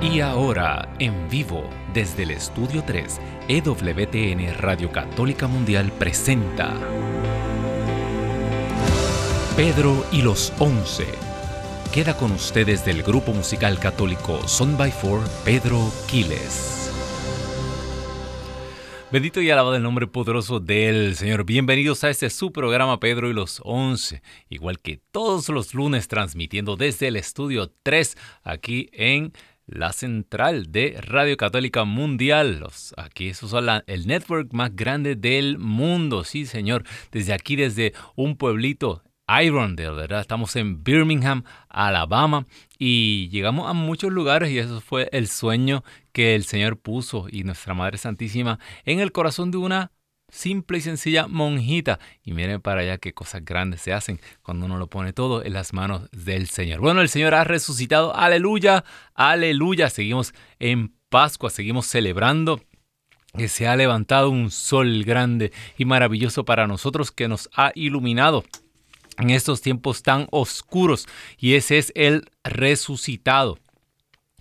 Y ahora, en vivo, desde el Estudio 3, EWTN Radio Católica Mundial presenta Pedro y los Once. Queda con ustedes del grupo musical católico Son by Four, Pedro Quiles. Bendito y alabado el nombre poderoso del Señor. Bienvenidos a este su programa Pedro y los Once, igual que todos los lunes transmitiendo desde el estudio 3 aquí en la central de Radio Católica Mundial. aquí eso es el network más grande del mundo, sí señor. Desde aquí, desde un pueblito, Irondale, ¿verdad? Estamos en Birmingham, Alabama, y llegamos a muchos lugares y eso fue el sueño que el Señor puso y nuestra Madre Santísima en el corazón de una simple y sencilla monjita. Y miren para allá qué cosas grandes se hacen cuando uno lo pone todo en las manos del Señor. Bueno, el Señor ha resucitado. Aleluya, aleluya. Seguimos en Pascua, seguimos celebrando que se ha levantado un sol grande y maravilloso para nosotros que nos ha iluminado en estos tiempos tan oscuros y ese es el resucitado.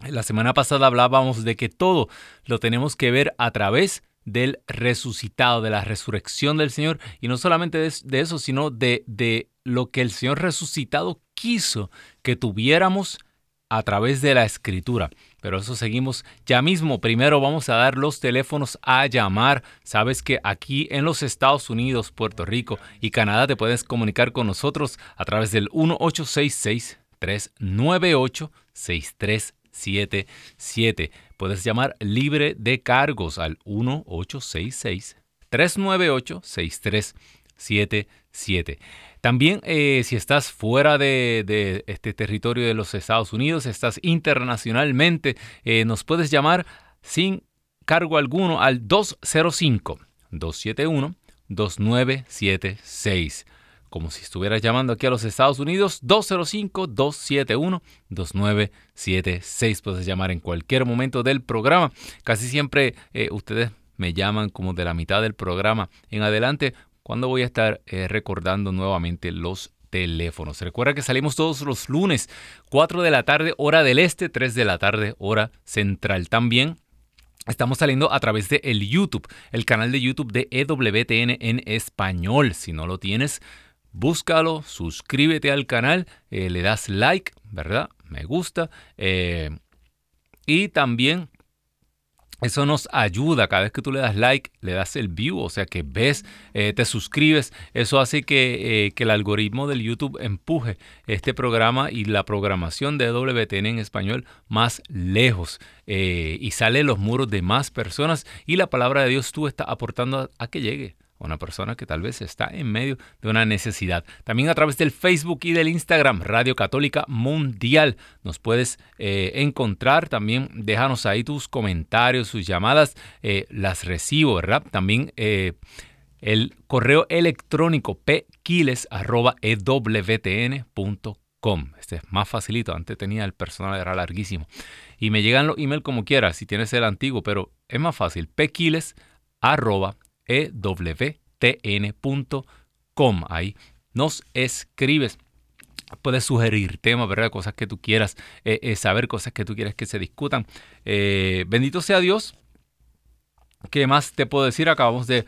La semana pasada hablábamos de que todo lo tenemos que ver a través del resucitado, de la resurrección del Señor, y no solamente de, eso, sino de, de lo que el Señor resucitado quiso que tuviéramos a través de la escritura. Pero eso seguimos ya mismo. Primero vamos a dar los teléfonos a llamar. Sabes que aquí en los Estados Unidos, Puerto Rico y Canadá te puedes comunicar con nosotros a través del 1866 398 6377 Puedes llamar libre de cargos al 1866 398 6377 también eh, si estás fuera de, este territorio de los Estados Unidos, estás internacionalmente, eh, nos puedes llamar sin cargo alguno al 205-271-2976. Como si estuvieras llamando aquí a los Estados Unidos, 205-271-2976. Puedes llamar en cualquier momento del programa. Casi siempre eh, ustedes me llaman como de la mitad del programa en adelante cuando voy a estar eh, recordando nuevamente los teléfonos. Recuerda que salimos todos los lunes, 4 de la tarde, hora del este, 3 de la tarde, hora central. También Estamos saliendo a través de el YouTube, el canal de YouTube de EWTN en español. Si no lo tienes, búscalo, suscríbete al canal, eh, le das like, ¿verdad? Me gusta. Eh, y también eso nos ayuda, cada vez que tú le das like, le das el view, o sea que ves, eh, te suscribes, eso hace que, el algoritmo del YouTube empuje este programa y la programación de WTN en español más lejos y sale los muros de más personas y la palabra de Dios tú estás aportando a que llegue una persona que tal vez está en medio de una necesidad. También a través del Facebook y del Instagram, Radio Católica Mundial, nos puedes eh, encontrar. También déjanos ahí tus comentarios, sus llamadas, eh, las recibo, ¿verdad? También eh, el correo electrónico pquiles.ewtn.com. Este es más facilito, antes tenía el personal, era larguísimo. Y me llegan los emails como quieras, si tienes el antiguo, pero es más fácil, pquiles.ewtn.com ewtn.com. Ahí nos escribes. Puedes sugerir temas, ¿verdad? Cosas que tú quieras eh, eh, saber, cosas que tú quieras que se discutan. Eh, bendito sea Dios. ¿Qué más te puedo decir? Acabamos de,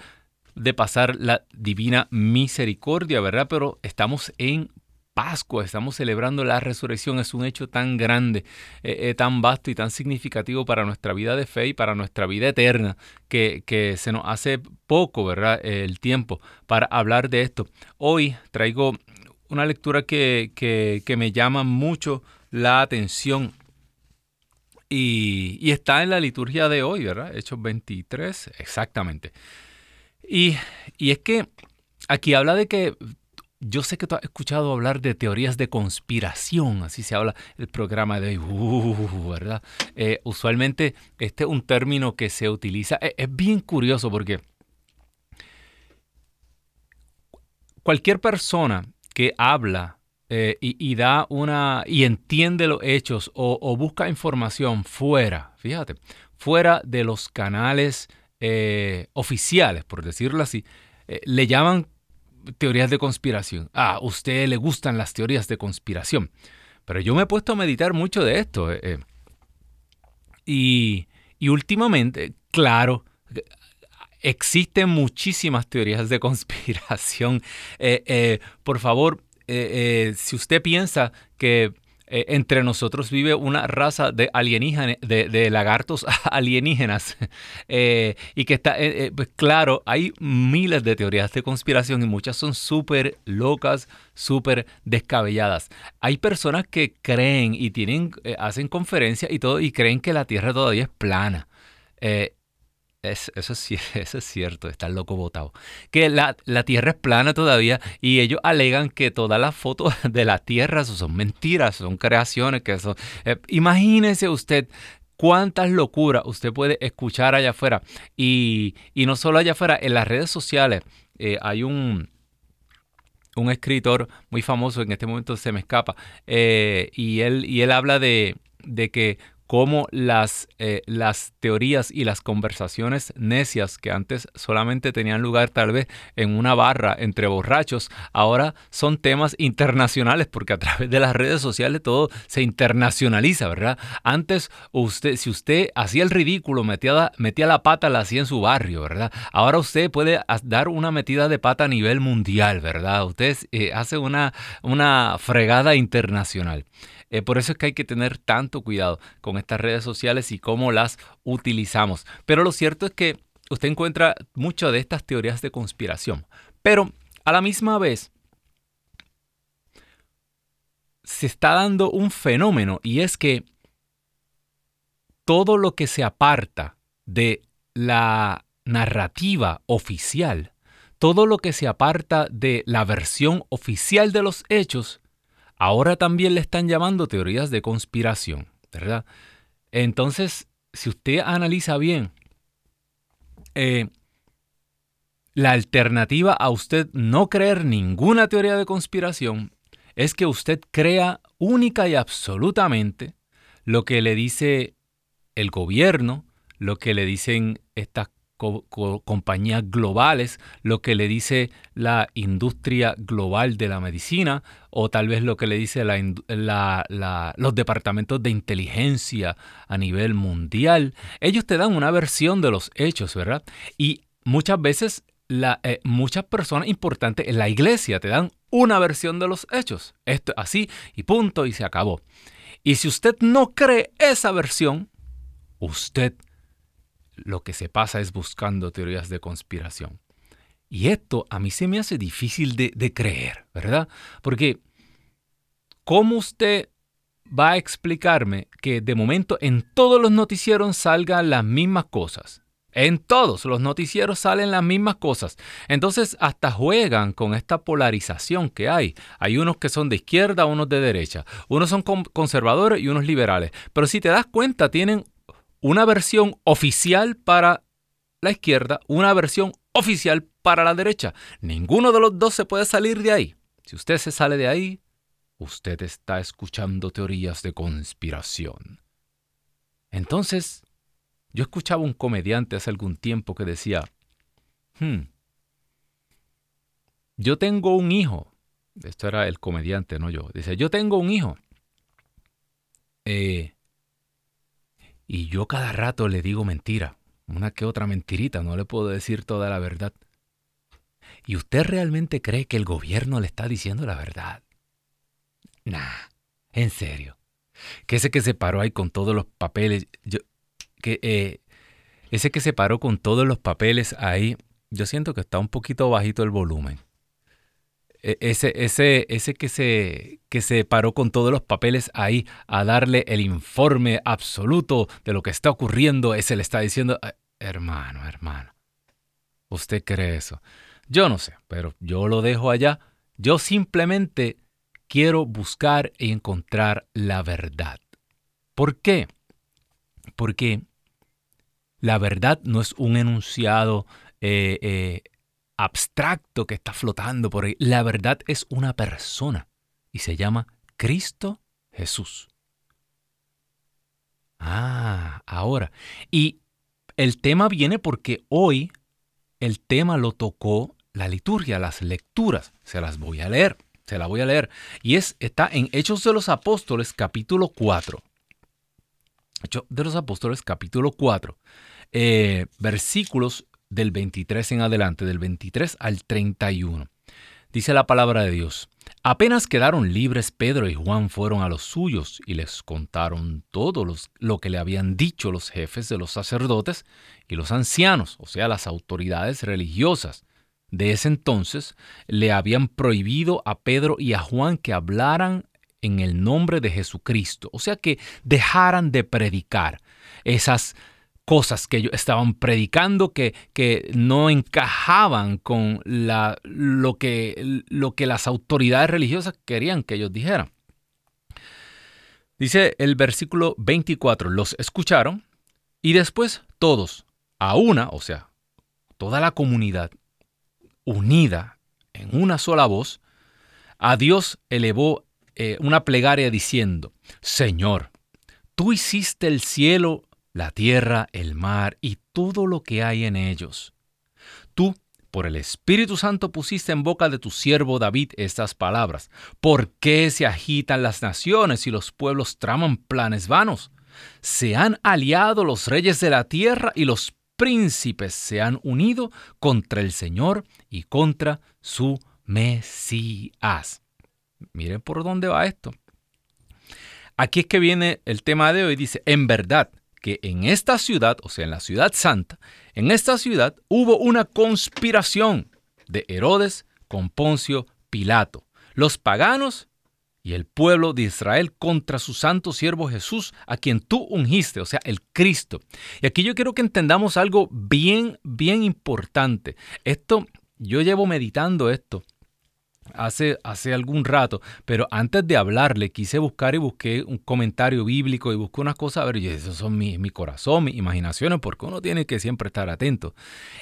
de pasar la divina misericordia, ¿verdad? Pero estamos en Pascua, estamos celebrando la resurrección, es un hecho tan grande, eh, eh, tan vasto y tan significativo para nuestra vida de fe y para nuestra vida eterna, que, que se nos hace poco, ¿verdad?, el tiempo para hablar de esto. Hoy traigo una lectura que, que, me llama mucho la atención y, y, está en la liturgia de hoy, ¿verdad? Hechos 23, exactamente. Y, y es que aquí habla de que yo sé que tú has escuchado hablar de teorías de conspiración, así se habla el programa de hoy, uh, ¿verdad? Eh, usualmente este es un término que se utiliza, es, bien curioso porque cualquier persona que habla eh, y, da una y entiende los hechos o, busca información fuera, fíjate, fuera de los canales eh, oficiales, por decirlo así, le llaman teorías de conspiración. Ah, a usted le gustan las teorías de conspiración. Pero yo me he puesto a meditar mucho de esto. Eh, eh. Y, últimamente, claro, existen muchísimas teorías de conspiración. Eh, por favor, si usted piensa que eh, entre nosotros vive una raza de alienígenas, de, lagartos alienígenas. Eh, y que está, eh, pues claro, hay miles de teorías de conspiración y muchas son súper locas, súper descabelladas. Hay personas que creen y tienen, hacen conferencias y todo y creen que la Tierra todavía es plana. Es, eso, es, eso, es, cierto, está loco votado. Que la, Tierra es plana todavía y ellos alegan que todas las fotos de la Tierra son mentiras, son creaciones. que son, eh, Imagínese usted cuántas locuras usted puede escuchar allá afuera. Y, no solo allá afuera, en las redes sociales eh, hay un, un escritor muy famoso, en este momento se me escapa, eh, y, él, y él habla de, de que cómo las, eh, las teorías y las conversaciones necias que antes solamente tenían lugar tal vez en una barra entre borrachos, ahora son temas internacionales porque a través de las redes sociales todo se internacionaliza, ¿verdad? Antes usted, si usted hacía el ridículo, metía, metía la pata, la hacía en su barrio, ¿verdad? Ahora usted puede dar una metida de pata a nivel mundial, ¿verdad? Usted eh, hace una, una fregada internacional. Eh, por eso es que hay que tener tanto cuidado con estas redes sociales y cómo las utilizamos. Pero lo cierto es que usted encuentra muchas de estas teorías de conspiración. Pero a la misma vez se está dando un fenómeno y es que todo lo que se aparta de la narrativa oficial, todo lo que se aparta de la versión oficial de los hechos, ahora también le están llamando teorías de conspiración, ¿verdad? Entonces, si usted analiza bien, eh, la alternativa a usted no creer ninguna teoría de conspiración es que usted crea única y absolutamente lo que le dice el gobierno, lo que le dicen estas compañías globales, lo que le dice la industria global de la medicina o tal vez lo que le dice los departamentos de inteligencia a nivel mundial. Ellos te dan una versión de los hechos, ¿verdad? Y muchas veces eh, muchas personas importantes en la iglesia te dan una versión de los hechos. Esto así y punto y se acabó. Y si usted no cree esa versión, usted lo que se pasa es buscando teorías de conspiración. Y esto a mí se me hace difícil de, creer, ¿verdad? Porque, ¿cómo usted va a explicarme que de momento en todos los noticieros salgan las mismas cosas? En todos los noticieros salen las mismas cosas. Entonces hasta juegan con esta polarización que hay. Hay unos que son de izquierda, unos de derecha. Unos son conservadores y unos liberales. Pero si te das cuenta, tienen una versión oficial para la izquierda, una versión oficial para la derecha. Ninguno de los dos se puede salir de ahí. Si usted se sale de ahí, usted está escuchando teorías de conspiración. Entonces, yo escuchaba un comediante hace algún tiempo que decía, hmm, yo tengo un hijo. Esto era el comediante, no yo. Dice, yo tengo un hijo. Eh, y yo cada rato le digo mentira, una que otra mentirita, no le puedo decir toda la verdad. ¿Y usted realmente cree que el gobierno le está diciendo la verdad? Nah, en serio. Que ese que se paró ahí con todos los papeles, yo, eh, ese que se paró con todos los papeles ahí, yo siento que está un poquito bajito el volumen. E, ese, ese, ese que, se, que se paró con todos los papeles ahí a darle el informe absoluto de lo que está ocurriendo, ese le está diciendo, hermano, hermano, ¿usted cree eso? Yo no sé, pero yo lo dejo allá. Yo simplemente quiero buscar y encontrar la verdad. ¿Por qué? Porque la verdad no es un enunciado eh, eh, abstracto que está flotando por ahí. La verdad es una persona y se llama Cristo Jesús. Ah, ahora. Y el tema viene porque hoy el tema lo tocó la liturgia, las lecturas. Se las voy a leer, se la voy a leer. Y es, está en Hechos de los Apóstoles capítulo 4. Hechos de los Apóstoles capítulo 4, eh, versículos del 23 en adelante, del 23 al 31. Dice la palabra de Dios. Apenas quedaron libres, Pedro y Juan fueron a los suyos y les contaron todo lo que le habían dicho los jefes de los sacerdotes y los ancianos, o sea, las autoridades religiosas. De ese entonces le habían prohibido a Pedro y a Juan que hablaran en el nombre de Jesucristo, o sea, que dejaran de predicar esas cosas que ellos estaban predicando que, que no encajaban con la, lo, que, lo que las autoridades religiosas querían que ellos dijeran. Dice el versículo 24, los escucharon y después todos, a una, o sea, toda la comunidad unida en una sola voz, a Dios elevó eh, una plegaria diciendo, Señor, tú hiciste el cielo la tierra, el mar y todo lo que hay en ellos. Tú, por el Espíritu Santo, pusiste en boca de tu siervo David estas palabras. ¿Por qué se agitan las naciones y los pueblos traman planes vanos? Se han aliado los reyes de la tierra y los príncipes se han unido contra el Señor y contra su Mesías. Miren por dónde va esto. Aquí es que viene el tema de hoy. Dice, en verdad, que en esta ciudad, o sea, en la ciudad santa, en esta ciudad hubo una conspiración de Herodes con Poncio Pilato, los paganos y el pueblo de Israel contra su santo siervo Jesús, a quien tú ungiste, o sea, el Cristo. Y aquí yo quiero que entendamos algo bien, bien importante. Esto, yo llevo meditando esto hace, hace algún rato, pero antes de hablarle quise buscar y busqué un comentario bíblico y busqué unas cosas, a ver, y eso son mi, mi corazón, mis imaginaciones, porque uno tiene que siempre estar atento.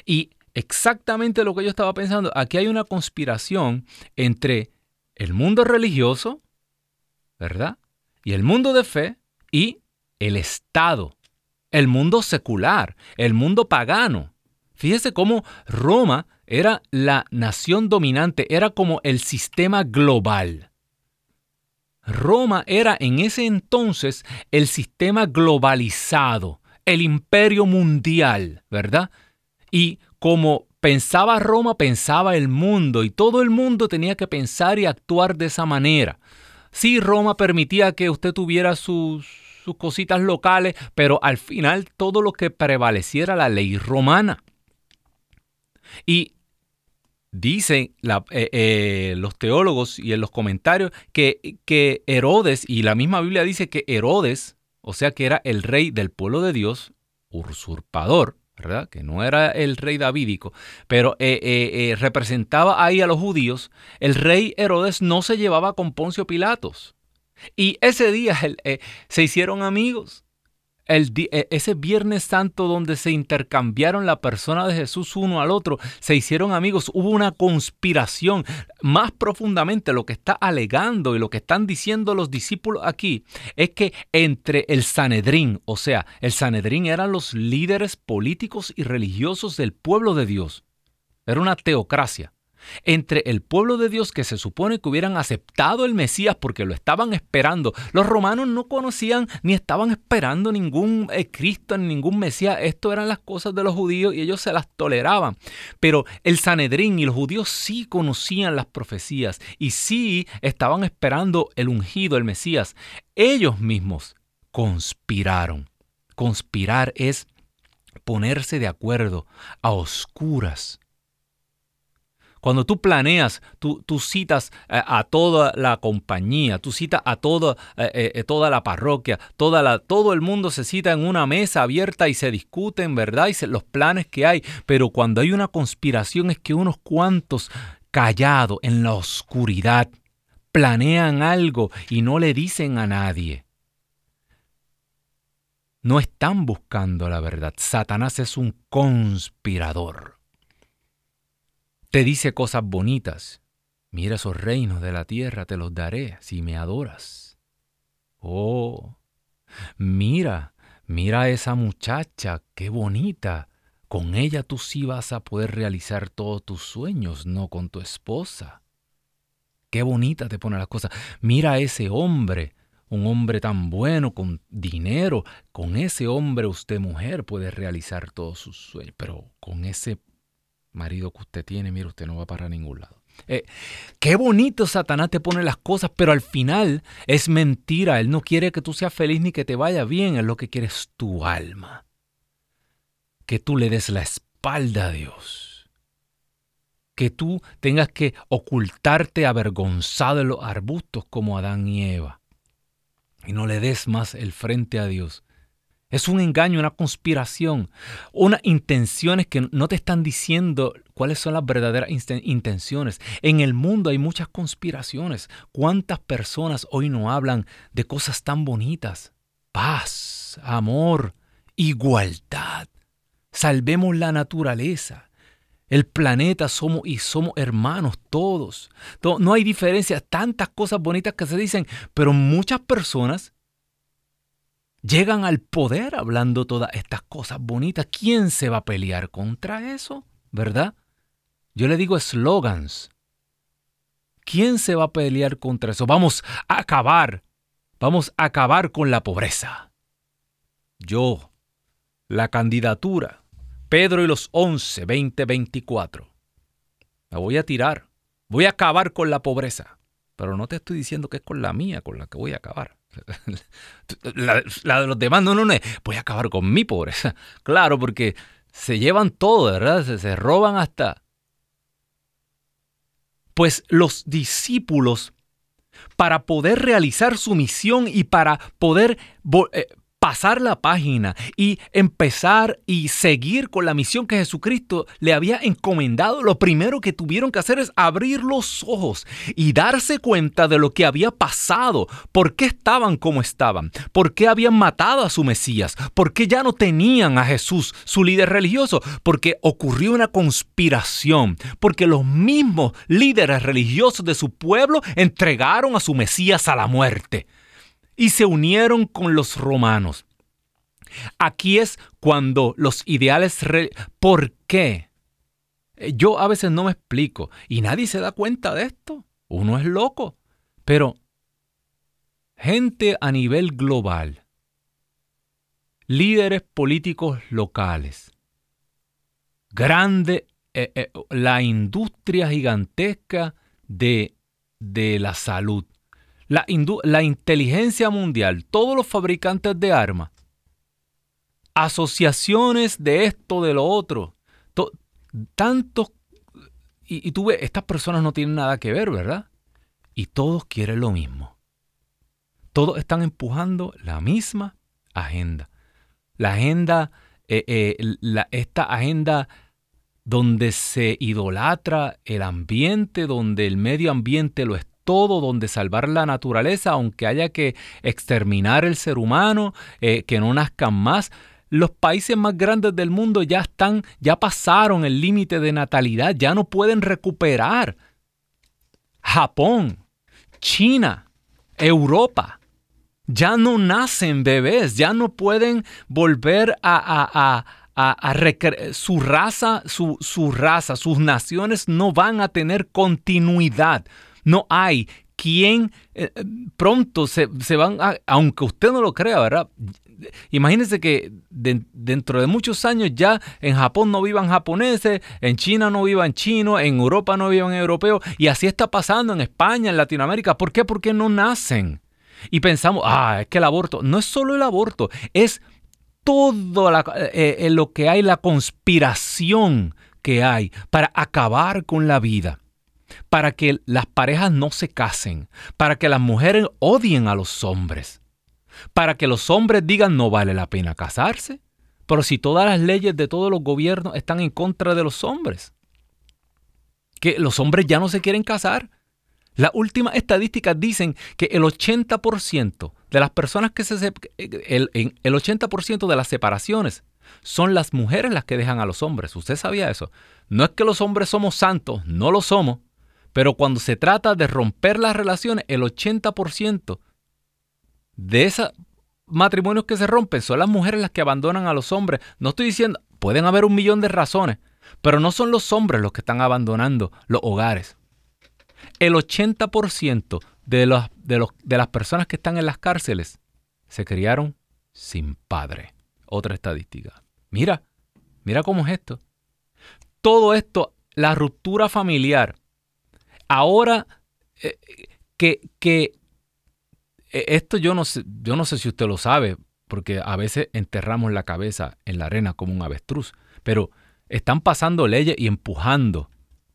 Y exactamente lo que yo estaba pensando, aquí hay una conspiración entre el mundo religioso, ¿verdad? Y el mundo de fe y el Estado, el mundo secular, el mundo pagano. Fíjese cómo Roma era la nación dominante, era como el sistema global. Roma era en ese entonces el sistema globalizado, el imperio mundial, ¿verdad? Y como pensaba Roma, pensaba el mundo, y todo el mundo tenía que pensar y actuar de esa manera. Sí, Roma permitía que usted tuviera sus, sus cositas locales, pero al final todo lo que prevaleciera la ley romana. Y Dicen eh, eh, los teólogos y en los comentarios que, que Herodes, y la misma Biblia dice que Herodes, o sea que era el rey del pueblo de Dios, usurpador, ¿verdad? Que no era el rey davídico, pero eh, representaba ahí a los judíos. El rey Herodes no se llevaba con Poncio Pilatos. Y ese día se hicieron amigos e, ese Viernes Santo donde se intercambiaron la persona de Jesús uno al otro, se hicieron amigos, hubo una conspiración. Más profundamente lo que está alegando y lo que están diciendo los discípulos aquí es que entre el Sanedrín, o sea, el Sanedrín eran los líderes políticos y religiosos del pueblo de Dios. Era una teocracia entre el pueblo de Dios que se supone que hubieran aceptado el Mesías porque lo estaban esperando. Los romanos no conocían ni estaban esperando ningún eh, Cristo, ni ningún Mesías. Esto eran las cosas de los judíos y ellos se las toleraban. Pero el Sanedrín y los judíos sí conocían las profecías y sí estaban esperando el ungido, el Mesías. Ellos mismos conspiraron. Conspirar es ponerse de acuerdo a oscuras cuando tú planeas, tú, citas eh, a toda la compañía, tú citas a toda, eh, eh, toda la parroquia, toda la, todo el mundo se cita en una mesa abierta y se discuten, ¿verdad? Y los planes que hay. Pero cuando hay una conspiración es que unos cuantos callados en la oscuridad planean algo y no le dicen a nadie. No están buscando la verdad. Satanás es un conspirador te dice cosas bonitas. Mira esos reinos de la tierra, te los daré si me adoras. Oh, mira, mira a esa muchacha, qué bonita. Con ella tú sí vas a poder realizar todos tus sueños, no con tu esposa. Qué bonita te pone las cosas. Mira ese hombre. un hombre tan bueno, con dinero, con ese hombre usted mujer puede realizar todos sus sueños, pero con ese marido que usted tiene, mire, usted no va para ningún lado. Eh, qué bonito Satanás te pone las cosas, pero al final es mentira. Él no quiere que tú seas feliz ni que te vaya bien, él lo que quiere es tu alma. Que tú le des la espalda a Dios. Que tú tengas que ocultarte avergonzado en los arbustos como Adán y Eva y no le des más el frente a Dios. Es un engaño, una conspiración, unas intenciones que no te están diciendo cuáles son las verdaderas intenciones. En el mundo hay muchas conspiraciones. ¿Cuántas personas hoy no hablan de cosas tan bonitas? Paz, amor, igualdad. Salvemos la naturaleza. El planeta somos y somos hermanos todos. No hay diferencia, tantas cosas bonitas que se dicen, pero muchas personas llegan al poder hablando todas estas cosas bonitas. ¿Quién se va a pelear contra eso? ¿Verdad? Yo le digo slogans. ¿Quién se va a pelear contra eso? Vamos a acabar. Vamos a acabar con la pobreza. Yo, la candidatura Pedro y los 11, 20, 24. La voy a tirar. Voy a acabar con la pobreza. Pero no te estoy diciendo que es con la mía con la que voy a acabar. La, de los demás, no, no, no. Voy a acabar con mi pobreza. Claro, porque se llevan todo, ¿verdad? Se, se roban hasta... Pues los discípulos, para poder realizar su misión y para poder eh, pasar la página y empezar y seguir con la misión que Jesucristo le había encomendado, lo primero que tuvieron que hacer es abrir los ojos y darse cuenta de lo que había pasado, por qué estaban como estaban, por qué habían matado a su Mesías, por qué ya no tenían a Jesús, su líder religioso, porque ocurrió una conspiración, porque los mismos líderes religiosos de su pueblo entregaron a su Mesías a la muerte y se unieron con los romanos. Aquí es cuando los ideales... ¿Por qué? Eh, yo a veces no me explico y nadie se da cuenta de esto. Uno es loco. Pero gente a nivel global, líderes políticos locales, grande, eh, eh, la industria gigantesca de, de la salud, la, la inteligencia mundial, todos los fabricantes de armas, asociaciones de esto, de lo otro, tantos, y, y tú ves, estas personas no tienen nada que ver, ¿verdad? Y todos quieren lo mismo. Todos están empujando la misma agenda. La agenda, eh, eh, esta agenda donde se idolatra el ambiente, donde el medio ambiente lo está todo donde salvar la naturaleza, aunque haya que exterminar el ser humano, eh, que no nazcan más. Los países más grandes del mundo ya están, ya pasaron el límite de natalidad, ya no pueden recuperar. Japón, China, Europa, ya no nacen bebés, ya no pueden volver a, a, su raza, su, su raza, sus naciones no van a tener continuidad no hay quien eh, pronto se, van a, aunque usted no lo crea, ¿verdad? Imagínense que dentro de muchos años ya en Japón no vivan japoneses, en China no vivan chinos, en Europa no vivan europeos, y así está pasando en España, en Latinoamérica. ¿Por qué? Porque no nacen. Y pensamos, ah, es que el aborto, no es solo el aborto, es todo eh, eh, lo que hay, la conspiración que hay para acabar con la vida para que las parejas no se casen, para que las mujeres odien a los hombres, para que los hombres digan no vale la pena casarse, pero si todas las leyes de todos los gobiernos están en contra de los hombres, que los hombres ya no se quieren casar. Las últimas estadísticas dicen que el 80% de las personas que se... El, el 80% de las separaciones son las mujeres las que dejan a los hombres. ¿Usted sabía eso? No es que los hombres somos santos, no lo somos, pero cuando se trata de romper las relaciones, el 80% de esos matrimonios que se rompen son las mujeres las que abandonan a los hombres. No estoy diciendo, pueden haber un millón de razones, pero no son los hombres los que están abandonando los hogares. El 80% de, de, los, de las personas que están en las cárceles se criaron sin padre. Otra estadística. Mira, mira cómo es esto. Todo esto, la ruptura familiar. Ahora eh, que, que esto yo no sé, yo no sé si usted lo sabe, porque a veces enterramos la cabeza en la arena como un avestruz, pero están pasando leyes y empujando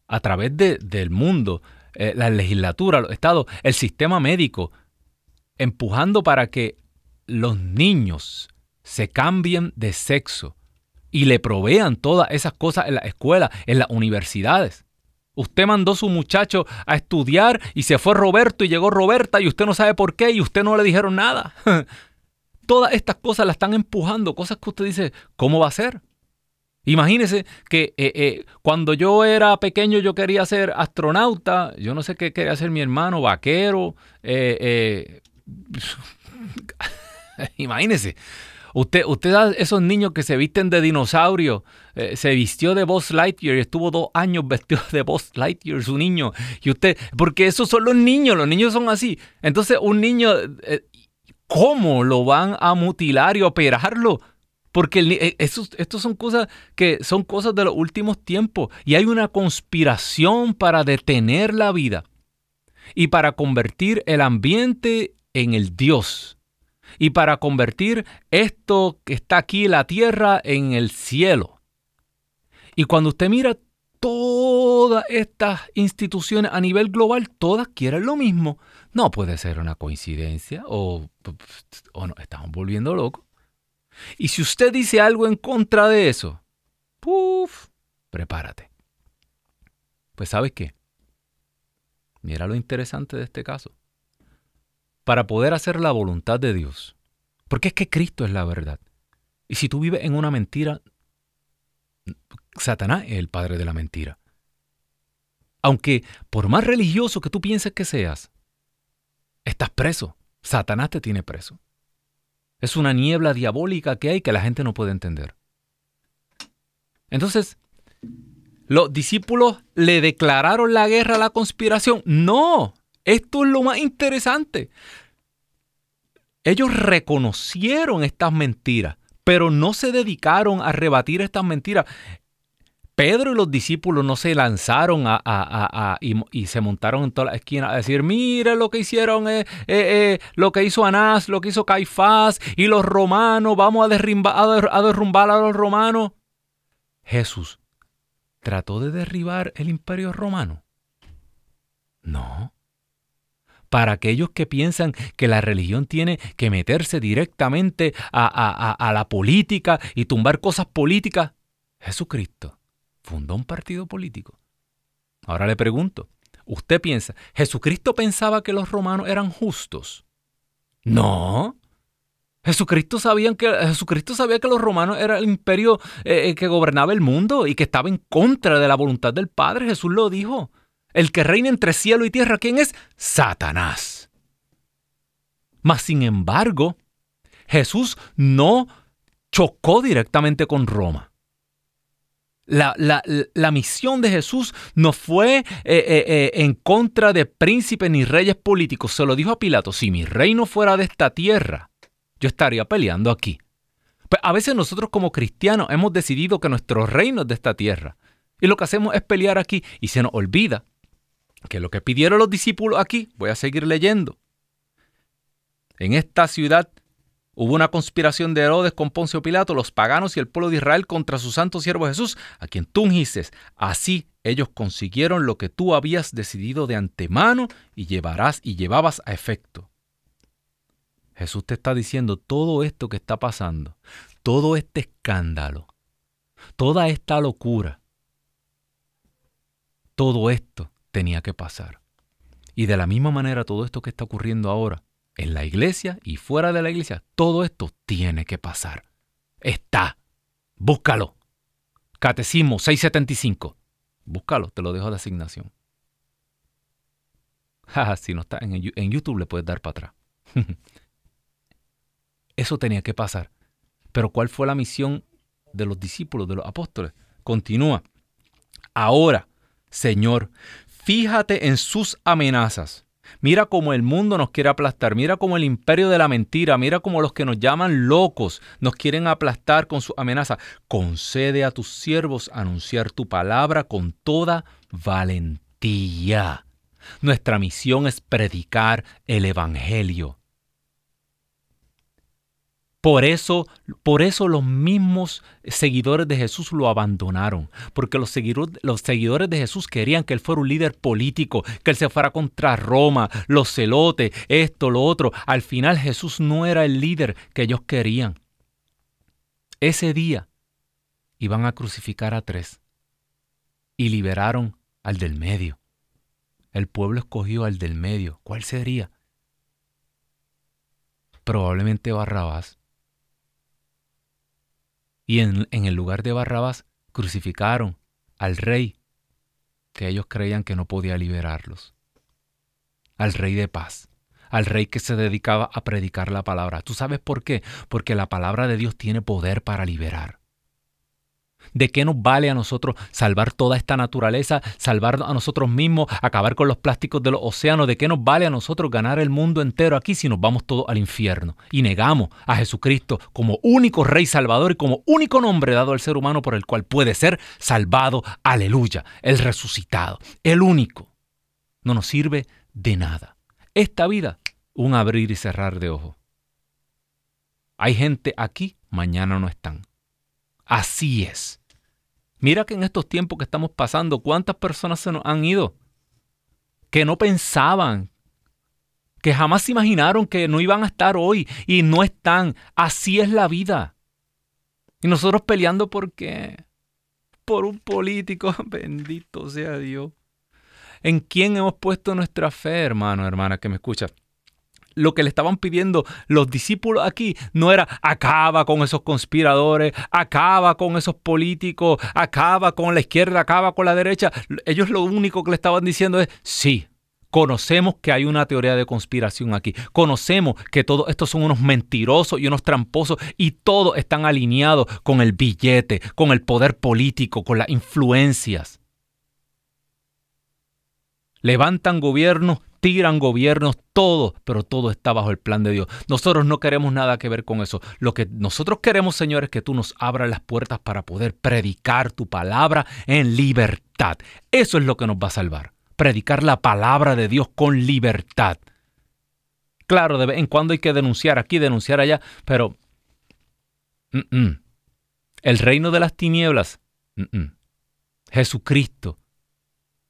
a través del mundo, eh, la legislatura, los estados, el sistema médico, empujando para que los niños se cambien de sexo y le provean todas esas cosas en la escuela, en las universidades. Usted mandó a su muchacho a estudiar y se fue Roberto y llegó Roberta y usted no sabe por qué y usted no le dijeron nada. Todas estas cosas las están empujando, cosas que usted dice, ¿cómo va a ser? Imagínese que eh, eh, cuando yo era pequeño yo quería ser astronauta, yo no sé qué quería ser mi hermano, vaquero. Eh, imagínese, usted, usted esos niños que se visten de dinosaurio, se vistió de Buzz Lightyear y estuvo dos años vestido de Buzz Lightyear, su niño. Y usted, porque esos son los niños, los niños son así. Entonces un niño, ¿cómo lo van a mutilar y operarlo? Porque eh, estos son cosas que son cosas de los últimos tiempos. Y hay una conspiración para detener la vida y para convertir el ambiente en el Dios. Y para convertir esto que está aquí, la tierra, en el cielo. Y cuando usted mira todas estas instituciones a nivel global, todas quieren lo mismo. No puede ser una coincidencia o, o no, estamos volviendo locos. Y si usted dice algo en contra de eso, ¡puf! Prepárate. Pues sabes qué? Mira lo interesante de este caso. Para poder hacer la voluntad de Dios, porque es que Cristo es la verdad. Y si tú vives en una mentira, Satanás es el padre de la mentira. Aunque por más religioso que tú pienses que seas, estás preso. Satanás te tiene preso. Es una niebla diabólica que hay que la gente no puede entender. Entonces, los discípulos le declararon la guerra a la conspiración. No, esto es lo más interesante. Ellos reconocieron estas mentiras, pero no se dedicaron a rebatir estas mentiras. Pedro y los discípulos no se lanzaron a, y, se montaron en toda la esquina a decir, mire lo que hicieron, eh, eh, eh, lo que hizo Anás, lo que hizo Caifás y los romanos, vamos a, derrumbar, a derrumbar a los romanos. Jesús trató de derribar el imperio romano. No. Para aquellos que piensan que la religión tiene que meterse directamente a la política y tumbar cosas políticas, Jesucristo fundó un partido político. Ahora le pregunto, ¿usted piensa, Jesucristo pensaba que los romanos eran justos? No. Jesucristo, sabía que, Jesucristo sabía que los romanos era el imperio eh, eh, que gobernaba el mundo y que estaba en contra de la voluntad del Padre. Jesús lo dijo. El que reina entre cielo y tierra, ¿quién es? Satanás. Mas, sin embargo, Jesús no chocó directamente con Roma. La, misión de Jesús no fue eh, eh, eh, en contra de príncipes ni reyes políticos. Se lo dijo a Pilato, si mi reino fuera de esta tierra, yo estaría peleando aquí. Pues a veces nosotros como cristianos hemos decidido que nuestro reino es de esta tierra. Y lo que hacemos es pelear aquí y se nos olvida que lo que pidieron los discípulos aquí, voy a seguir leyendo. En esta ciudad Hubo una conspiración de Herodes con Poncio Pilato, los paganos y el pueblo de Israel contra su santo siervo Jesús, a quien tú ungiste. Así ellos consiguieron lo que tú habías decidido de antemano y llevarás y llevabas a efecto. Jesús te está diciendo todo esto que está pasando, todo este escándalo, toda esta locura, todo esto tenía que pasar. Y de la misma manera todo esto que está ocurriendo ahora en la iglesia y fuera de la iglesia, todo esto tiene que pasar. Está. Búscalo. Catecismo 675. Búscalo, te lo dejo de asignación. si no está en, en YouTube le puedes dar para atrás. Eso tenía que pasar. Pero ¿cuál fue la misión de los discípulos, de los apóstoles? Continúa. Ahora, Señor, fíjate en sus amenazas Mira cómo el mundo nos quiere aplastar, mira cómo el imperio de la mentira, mira cómo los que nos llaman locos nos quieren aplastar con su amenaza. Concede a tus siervos anunciar tu palabra con toda valentía. Nuestra misión es predicar el Evangelio. Por eso, por eso los mismos seguidores de Jesús lo abandonaron, porque los, los, seguidores de Jesús querían que él fuera un líder político, que él se fuera contra Roma, los celotes, esto, lo otro. Al final Jesús no era el líder que ellos querían. Ese día iban a crucificar a tres y liberaron al del medio. El pueblo escogió al del medio. ¿Cuál sería? Probablemente Barrabás. Y en, el lugar de Barrabás crucificaron al rey que ellos creían que no podía liberarlos. Al rey de paz al rey que se dedicaba a predicar la palabra. ¿Tú sabes por qué? Porque la palabra de Dios tiene poder para liberar. ¿De qué nos vale a nosotros salvar toda esta naturaleza, salvar a nosotros mismos, acabar con los plásticos de los océanos? ¿De qué nos vale a nosotros ganar el mundo entero aquí si nos vamos todos al infierno? Y negamos a Jesucristo como único Rey Salvador y como único nombre dado al ser humano por el cual puede ser salvado. Aleluya, el resucitado, el único. No nos sirve de nada. Esta vida, un abrir y cerrar de ojos. Hay gente aquí, mañana no están. Así es. Mira que en estos tiempos que estamos pasando, ¿cuántas personas se nos han ido? Que no pensaban, que jamás se imaginaron que no iban a estar hoy y no están. Así es la vida. Y nosotros peleando por qué? Por un político, bendito sea Dios. ¿En quién hemos puesto nuestra fe, hermano, hermana, que me escuchas? Lo que le estaban pidiendo los discípulos aquí no era acaba con esos conspiradores, acaba con esos políticos, acaba con la izquierda, acaba con la derecha. Ellos lo único que le estaban diciendo es, sí, conocemos que hay una teoría de conspiración aquí, conocemos que todos estos son unos mentirosos y unos tramposos y todos están alineados con el billete, con el poder político, con las influencias. Levantan gobiernos tiran gobiernos, todo, pero todo está bajo el plan de Dios. Nosotros no queremos nada que ver con eso. Lo que nosotros queremos, Señor, es que tú nos abras las puertas para poder predicar tu palabra en libertad. Eso es lo que nos va a salvar. Predicar la palabra de Dios con libertad. Claro, de vez en cuando hay que denunciar aquí, denunciar allá, pero el reino de las tinieblas, Jesucristo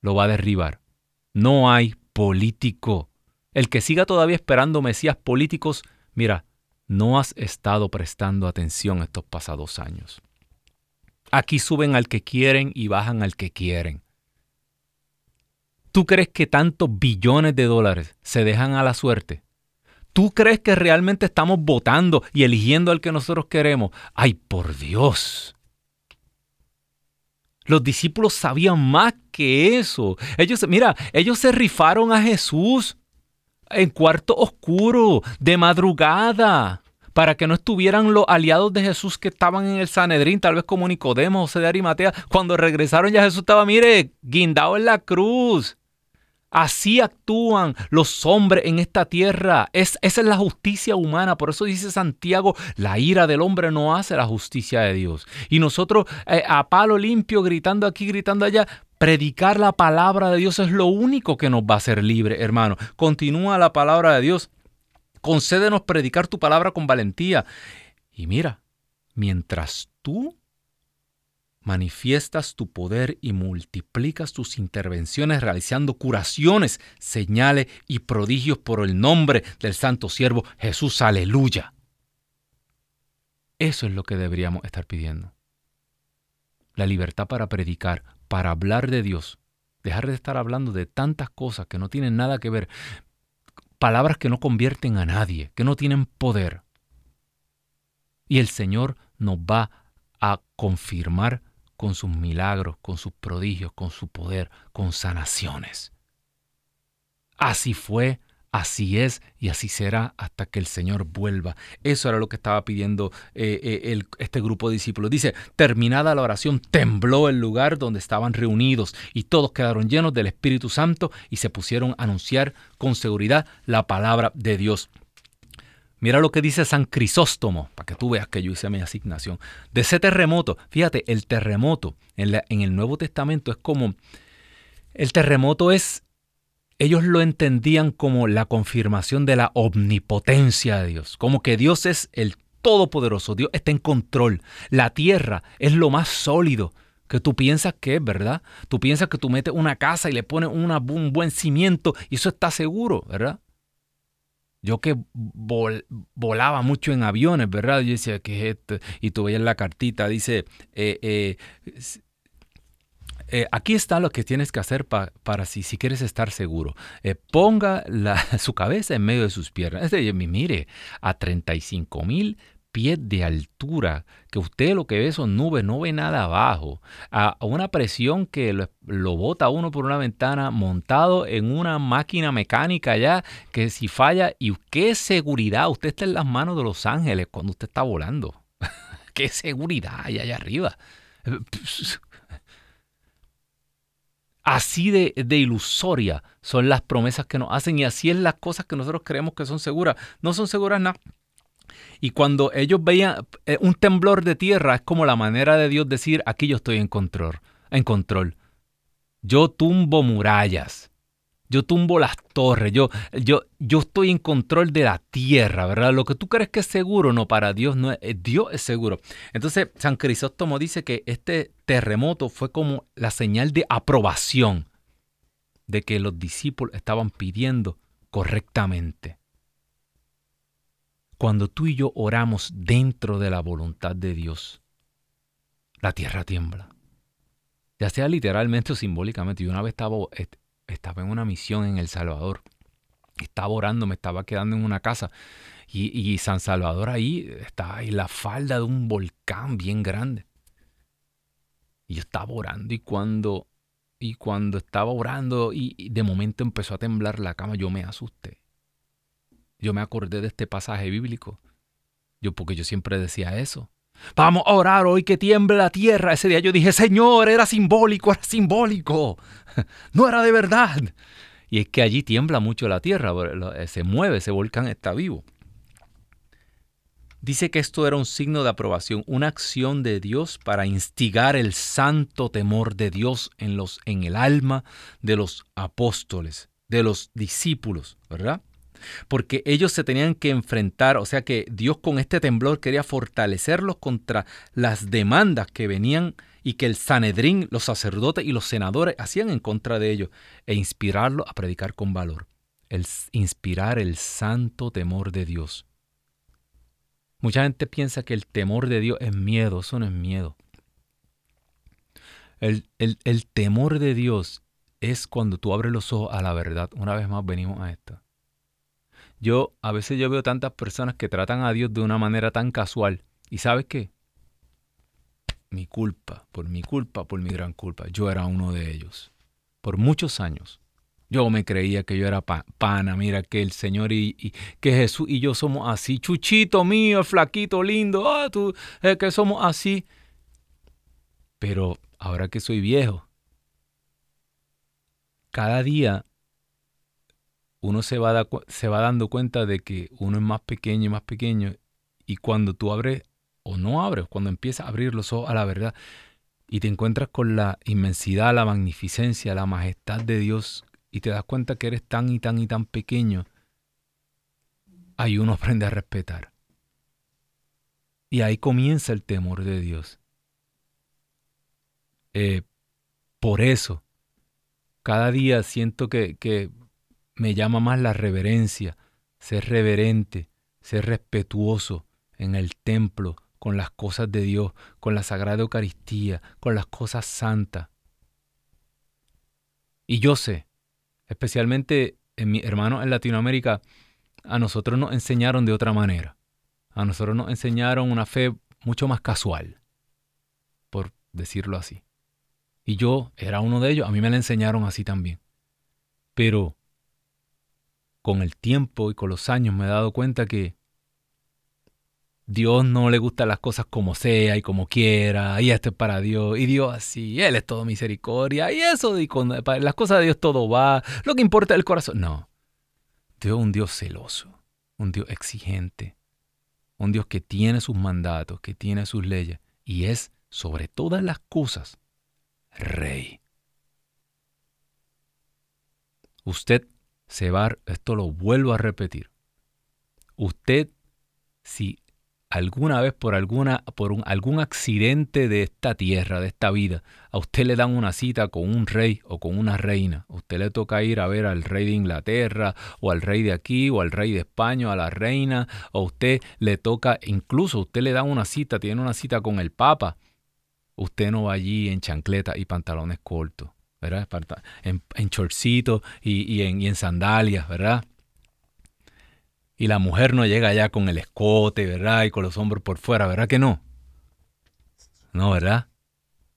lo va a derribar. No hay político. El que siga todavía esperando mesías políticos, mira, no has estado prestando atención estos pasados años. Aquí suben al que quieren y bajan al que quieren. ¿Tú crees que tantos billones de dólares se dejan a la suerte? ¿Tú crees que realmente estamos votando y eligiendo al que nosotros queremos? ¡Ay, por Dios! Los discípulos sabían más que eso. Ellos, mira, ellos se rifaron a Jesús en cuarto oscuro, de madrugada, para que no estuvieran los aliados de Jesús que estaban en el Sanedrín, tal vez como Nicodemo, José de Arimatea. Cuando regresaron ya Jesús estaba, mire, guindado en la cruz. Así actúan los hombres en esta tierra. Es, esa es la justicia humana. Por eso dice Santiago, la ira del hombre no hace la justicia de Dios. Y nosotros eh, a palo limpio, gritando aquí, gritando allá, predicar la palabra de Dios es lo único que nos va a hacer libre, hermano. Continúa la palabra de Dios. Concédenos predicar tu palabra con valentía. Y mira, mientras tú manifiestas tu poder y multiplicas tus intervenciones realizando curaciones, señales y prodigios por el nombre del santo siervo Jesús. Aleluya. Eso es lo que deberíamos estar pidiendo. La libertad para predicar, para hablar de Dios. Dejar de estar hablando de tantas cosas que no tienen nada que ver. Palabras que no convierten a nadie, que no tienen poder. Y el Señor nos va a confirmar con sus milagros, con sus prodigios, con su poder, con sanaciones. Así fue, Así es y así será hasta que el Señor vuelva. Eso era lo que estaba pidiendo eh, eh, este grupo de discípulos. Dice, terminada la oración, tembló el lugar donde estaban reunidos y todos quedaron llenos del Espíritu Santo y se pusieron a anunciar con seguridad la palabra de Dios. Mira lo que dice San Crisóstomo, para que tú veas que yo hice mi asignación. De ese terremoto, fíjate, el terremoto en, el Nuevo Testamento es como, el terremoto es ellos lo entendían como la confirmación de la omnipotencia de Dios, como que Dios es el todopoderoso, Dios está en control. La tierra es lo más sólido que tú piensas que es, ¿verdad? Tú piensas que tú metes una casa y le pones un buen cimiento y eso está seguro, ¿verdad? Yo que volaba mucho en aviones, ¿verdad? Yo decía, ¿qué? Y tú veías la cartita, dice, eh, eh, eh, aquí está lo que tienes que hacer para si, quieres estar seguro. Ponga su cabeza en medio de sus piernas. Mire, a 35 mil pies de altura, que usted lo que ve son nubes, no ve nada abajo, a, una presión que lo, lo, bota uno por una ventana montado en una máquina mecánica ya, que si falla, y qué seguridad, usted está en las manos de los ángeles cuando usted está volando. qué seguridad hay allá arriba. Así de, ilusoria son las promesas que nos hacen y así es las cosas que nosotros creemos que son seguras. No son seguras nada. Y cuando ellos veían eh, un temblor de tierra, es como la manera de Dios decir, aquí yo estoy en control. En control. Yo tumbo murallas yo tumbo las torres, yo, yo, yo estoy en control de la tierra, ¿verdad? Lo que tú crees que es seguro, no, para Dios no eh, Dios es seguro. Entonces, San Crisóstomo dice que este terremoto fue como la señal de aprobación de que los discípulos estaban pidiendo correctamente. Cuando tú y yo oramos dentro de la voluntad de Dios, la tierra tiembla. Ya sea literalmente o simbólicamente. Yo una vez estaba, en una misión en El Salvador. Estaba orando, me estaba quedando en una casa. Y, San Salvador ahí estaba en la falda de un volcán bien grande. Y yo estaba orando y cuando, y cuando estaba orando y, de momento empezó a temblar la cama, yo me asusté. Yo me acordé de este pasaje bíblico. Yo porque yo siempre decía eso. Vamos a orar hoy que tiemble la tierra. Ese día yo dije, Señor, era simbólico, era simbólico. No era de verdad. Y es que allí tiembla mucho la tierra, eh, se mueve, ese volcán está vivo. Dice que esto era un signo de aprobación, una acción de Dios para instigar el santo temor de Dios en, los, en el alma de los apóstoles, de los discípulos, ¿verdad? Porque ellos se tenían que enfrentar, o sea que Dios con este temblor quería fortalecerlos contra las demandas que venían y que el Sanedrín, los sacerdotes y los senadores hacían en contra de ellos, e inspirarlos a predicar con valor, el inspirar el santo temor de Dios. Mucha gente piensa que el temor de Dios es miedo, eso no es miedo. El, el temor de Dios es cuando tú abres los ojos a la verdad. Una vez más venimos a esto. Yo, a veces yo veo tantas personas que tratan a Dios de una manera tan casual. ¿Y sabes qué? Mi culpa, por mi culpa, por mi gran culpa. Yo era uno de ellos. Por muchos años. Yo me creía que yo era pana, mira que el Señor y, que Jesús y yo somos así. Chuchito mío, flaquito, lindo, ah, tú, es que somos así. Pero ahora que soy viejo, cada día uno se va, se va dando cuenta de que uno es más pequeño y más pequeño y cuando tú abres o no abres, cuando empiezas a abrir los ojos a la verdad y te encuentras con la inmensidad, la magnificencia, la majestad de Dios y te das cuenta que eres tan y tan y tan pequeño, ahí uno aprende a respetar. Y ahí comienza el temor de Dios. Eh, por eso, cada día siento que, que me llama más la reverencia, ser reverente, ser respetuoso en el templo, con las cosas de Dios, con la Sagrada Eucaristía, con las cosas santas. Y yo sé, especialmente en mi hermano en Latinoamérica, a nosotros nos enseñaron de otra manera. A nosotros nos enseñaron una fe mucho más casual, por decirlo así. Y yo era uno de ellos, a mí me la enseñaron así también. Pero con el tiempo y con los años me he dado cuenta que Dios no le gustan las cosas como sea y como quiera, y esto es para Dios, y Dios así, Él es todo misericordia, y eso, y con las cosas de Dios todo va, lo que importa es el corazón. No, Dios es un Dios celoso, un Dios exigente, un Dios que tiene sus mandatos, que tiene sus leyes, y es, sobre todas las cosas, rey. Usted se va, esto lo vuelvo a repetir, usted si alguna vez por, alguna, por un, algún accidente de esta tierra, de esta vida, a usted le dan una cita con un rey o con una reina. Usted le toca ir a ver al rey de Inglaterra o al rey de aquí o al rey de España o a la reina. O a usted le toca, incluso usted le dan una cita, tiene una cita con el papa. Usted no va allí en chancleta y pantalones cortos, ¿verdad? En, en y, en, y en sandalias, ¿verdad? y la mujer no llega allá con el escote, ¿verdad? Y con los hombros por fuera, ¿verdad que no? No, ¿verdad?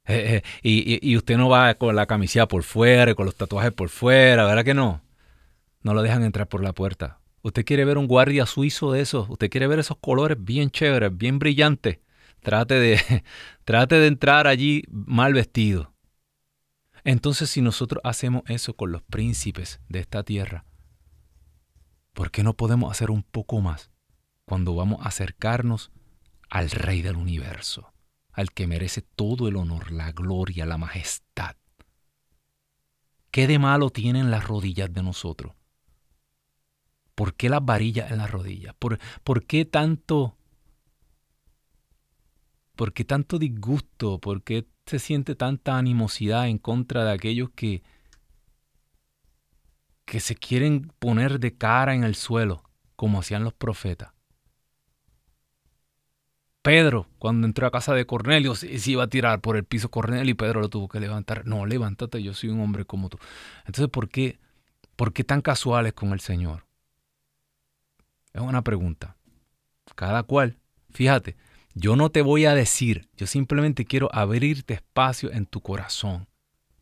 Eh, eh, y, usted no va con la camiseta por fuera, y con los tatuajes por fuera, ¿verdad que no? No lo dejan entrar por la puerta. Usted quiere ver un guardia suizo de esos, usted quiere ver esos colores bien chéveres, bien brillantes. Trate de, trate de entrar allí mal vestido. Entonces, si nosotros hacemos eso con los príncipes de esta tierra, ¿Por qué no podemos hacer un poco más cuando vamos a acercarnos al Rey del universo, al que merece todo el honor, la gloria, la majestad? ¿Qué de malo tienen las rodillas de nosotros? ¿Por qué las varillas en las rodillas? ¿Por, qué tanto... ¿Por qué tanto disgusto? ¿Por qué se siente tanta animosidad en contra de aquellos que, que se quieren poner de cara en el suelo, como hacían los profetas. Pedro, cuando entró a casa de Cornelio, se, iba a tirar por el piso Cornelio y Pedro lo tuvo que levantar. No, levántate, yo soy un hombre como tú. Entonces, ¿por qué, ¿por qué tan casuales con el Señor? Es una pregunta. Cada cual, fíjate, yo no te voy a decir, yo simplemente quiero abrirte espacio en tu corazón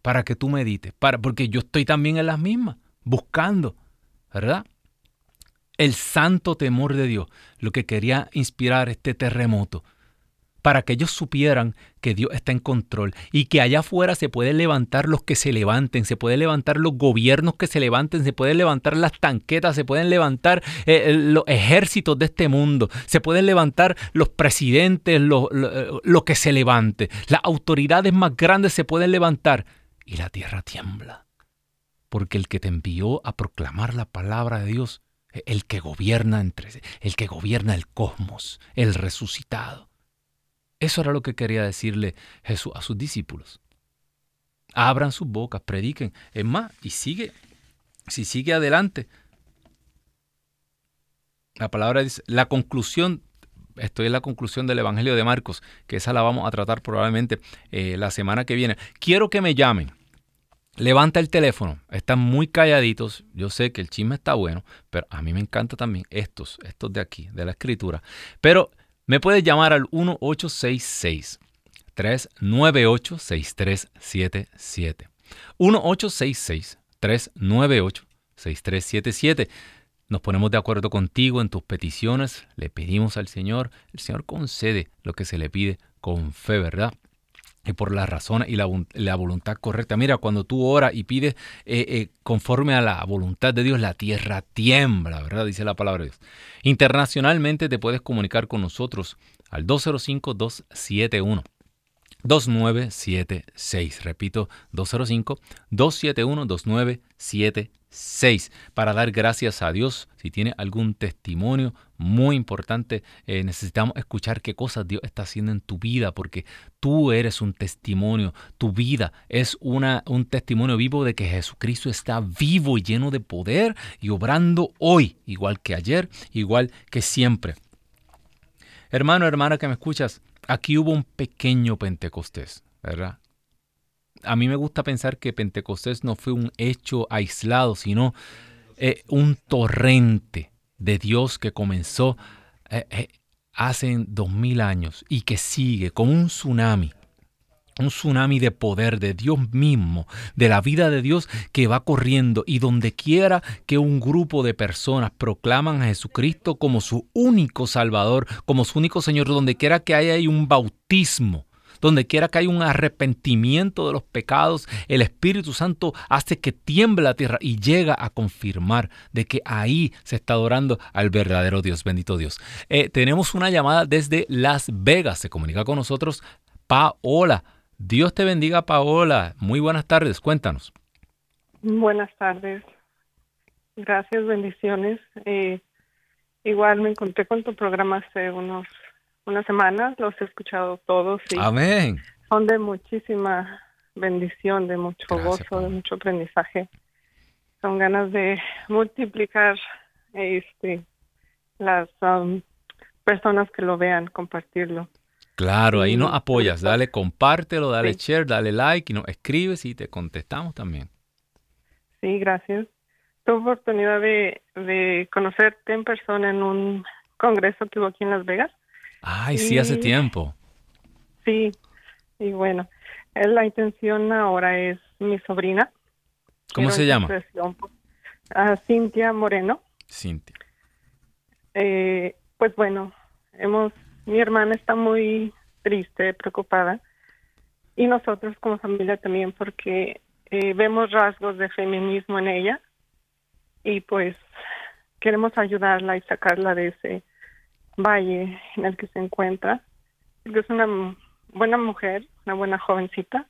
para que tú medites, para, porque yo estoy también en las mismas buscando, ¿verdad? El santo temor de Dios, lo que quería inspirar este terremoto, para que ellos supieran que Dios está en control y que allá afuera se pueden levantar los que se levanten, se pueden levantar los gobiernos que se levanten, se pueden levantar las tanquetas, se pueden levantar eh, los ejércitos de este mundo, se pueden levantar los presidentes, lo, lo que se levante, las autoridades más grandes se pueden levantar y la tierra tiembla porque el que te envió a proclamar la palabra de Dios, el que gobierna entre el que gobierna el cosmos, el resucitado. Eso era lo que quería decirle Jesús a sus discípulos. Abran sus bocas, prediquen. Es más, y sigue, si sigue adelante. La palabra dice, la conclusión, esto es la conclusión del Evangelio de Marcos, que esa la vamos a tratar probablemente eh, la semana que viene. Quiero que me llamen Levanta el teléfono, están muy calladitos. Yo sé que el chisme está bueno, pero a mí me encanta también estos, estos de aquí, de la escritura. Pero me puedes llamar al 1866 398 6377. 1866 398 6377. Nos ponemos de acuerdo contigo en tus peticiones, le pedimos al Señor, el Señor concede lo que se le pide con fe, ¿verdad? Y por las razones y la, voluntad correcta. Mira, cuando tú oras y pides eh, eh, conforme a la voluntad de Dios, la tierra tiembla, ¿verdad? Dice la palabra de Dios. Internacionalmente te puedes comunicar con nosotros al 205-271. 2976, repito, 205-271-2976. 6. Para dar gracias a Dios, si tiene algún testimonio muy importante, eh, necesitamos escuchar qué cosas Dios está haciendo en tu vida, porque tú eres un testimonio, tu vida es una, un testimonio vivo de que Jesucristo está vivo y lleno de poder y obrando hoy, igual que ayer, igual que siempre. Hermano, hermana que me escuchas, aquí hubo un pequeño Pentecostés, ¿verdad? A mí me gusta pensar que Pentecostés no fue un hecho aislado, sino eh, un torrente de Dios que comenzó eh, eh, hace dos mil años y que sigue como un tsunami, un tsunami de poder de Dios mismo, de la vida de Dios que va corriendo y donde quiera que un grupo de personas proclaman a Jesucristo como su único Salvador, como su único Señor, donde quiera que haya un bautismo, donde quiera que haya un arrepentimiento de los pecados, el Espíritu Santo hace que tiemble la tierra y llega a confirmar de que ahí se está adorando al verdadero Dios, bendito Dios. Eh, tenemos una llamada desde Las Vegas, se comunica con nosotros Paola. Dios te bendiga, Paola. Muy buenas tardes, cuéntanos. Buenas tardes. Gracias, bendiciones. Eh, igual me encontré con tu programa hace unos unas semanas, los he escuchado todos. Y Amén. Son de muchísima bendición, de mucho gozo, de mucho aprendizaje. Son ganas de multiplicar este, las um, personas que lo vean, compartirlo. Claro, ahí nos apoyas. Dale, compártelo, dale share, dale like y nos escribes y te contestamos también. Sí, gracias. Tuve oportunidad de, de conocerte en persona en un congreso que hubo aquí en Las Vegas. Ay, sí, hace tiempo. Sí, y bueno, la intención ahora es mi sobrina. ¿Cómo se llama? Uh, Cintia Moreno. Cintia. Eh, pues bueno, hemos mi hermana está muy triste, preocupada, y nosotros como familia también porque eh, vemos rasgos de feminismo en ella y pues queremos ayudarla y sacarla de ese valle en el que se encuentra, porque es una buena mujer, una buena jovencita,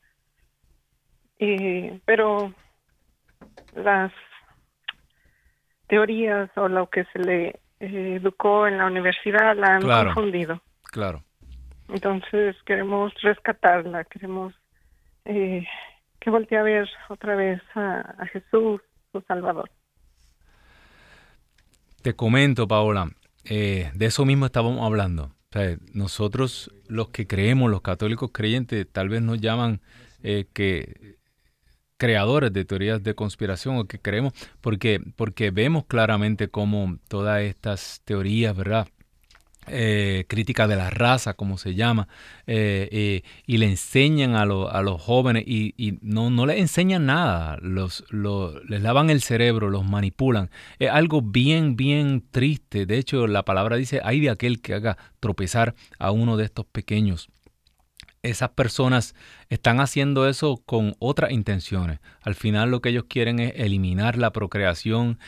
y, pero las teorías o lo que se le eh, educó en la universidad la han confundido. Claro. Entonces queremos rescatarla, queremos eh, que voltee a ver otra vez a, Jesús, su Salvador. Te comento, Paola, eh, de eso mismo estábamos hablando. nosotros los que creemos, los católicos creyentes, tal vez nos llaman que creadores de teorías de conspiración o que creemos, porque, porque vemos claramente cómo todas estas teorías, ¿verdad? Eh, crítica de la raza, como se llama, eh, eh, y le enseñan a, a los jóvenes y, no, no les enseñan nada, los, les lavan el cerebro, los manipulan. Es algo bien, bien triste. De hecho, la palabra dice, hay de aquel que haga tropezar a uno de estos pequeños esas personas están haciendo eso con otras intenciones. Al final lo que ellos quieren es eliminar la procreación,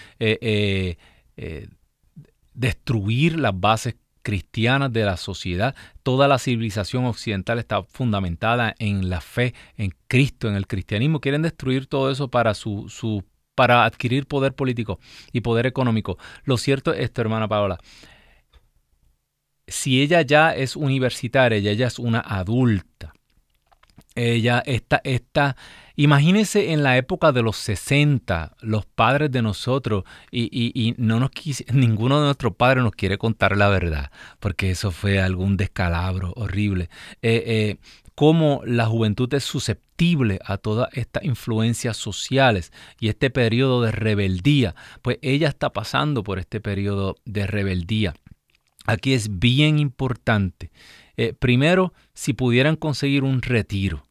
destruir las bases cristianas de la sociedad. Toda la civilización occidental está fundamentada en la fe en Cristo, en el cristianismo. Quieren destruir todo eso para su, su para adquirir poder político y poder económico. Lo cierto es esto, hermana Paola, si ella ya es universitaria, ella ya es una adulta, ella está, está, imagínense en la época de los 60, los padres de nosotros, y, no nos ninguno de nuestros padres nos quiere contar la verdad, porque eso fue algún descalabro horrible. Eh, eh, cómo la juventud es susceptible a todas estas influencias sociales y este periodo de rebeldía, pues ella está pasando por este periodo de rebeldía. Aquí es bien importante. Eh, primero, si pudieran conseguir un retiro.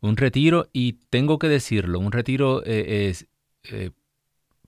Un retiro, y tengo que decirlo, un retiro eh, es eh,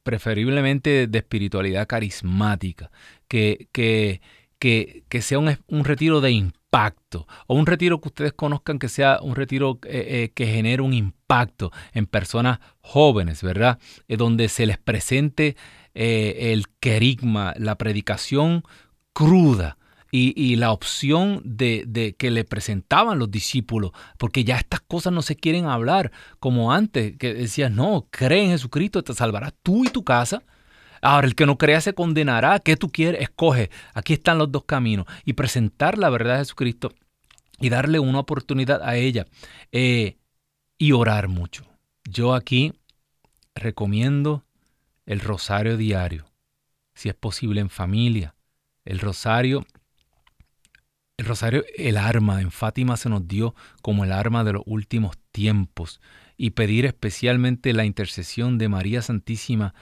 preferiblemente de espiritualidad carismática, que, que, que, sea un, retiro de impacto, o un retiro que ustedes conozcan que sea un retiro que genere un impacto en personas jóvenes, ¿verdad? donde se les presente el querigma, la predicación cruda y, la opción de, que le presentaban los discípulos, porque ya estas cosas no se quieren hablar como antes, que decías, no, cree en Jesucristo, te salvarás tú y tu casa. Ahora, el que no crea se condenará. ¿Qué tú quieres? Escoge. Aquí están los dos caminos. Y presentar la verdad de Jesucristo y darle una oportunidad a ella. Eh, y orar mucho. Yo aquí recomiendo el rosario diario, si es posible en familia el rosario, el rosario, el arma en Fátima se nos dio como el arma de los últimos tiempos y pedir especialmente la intercesión de María Santísima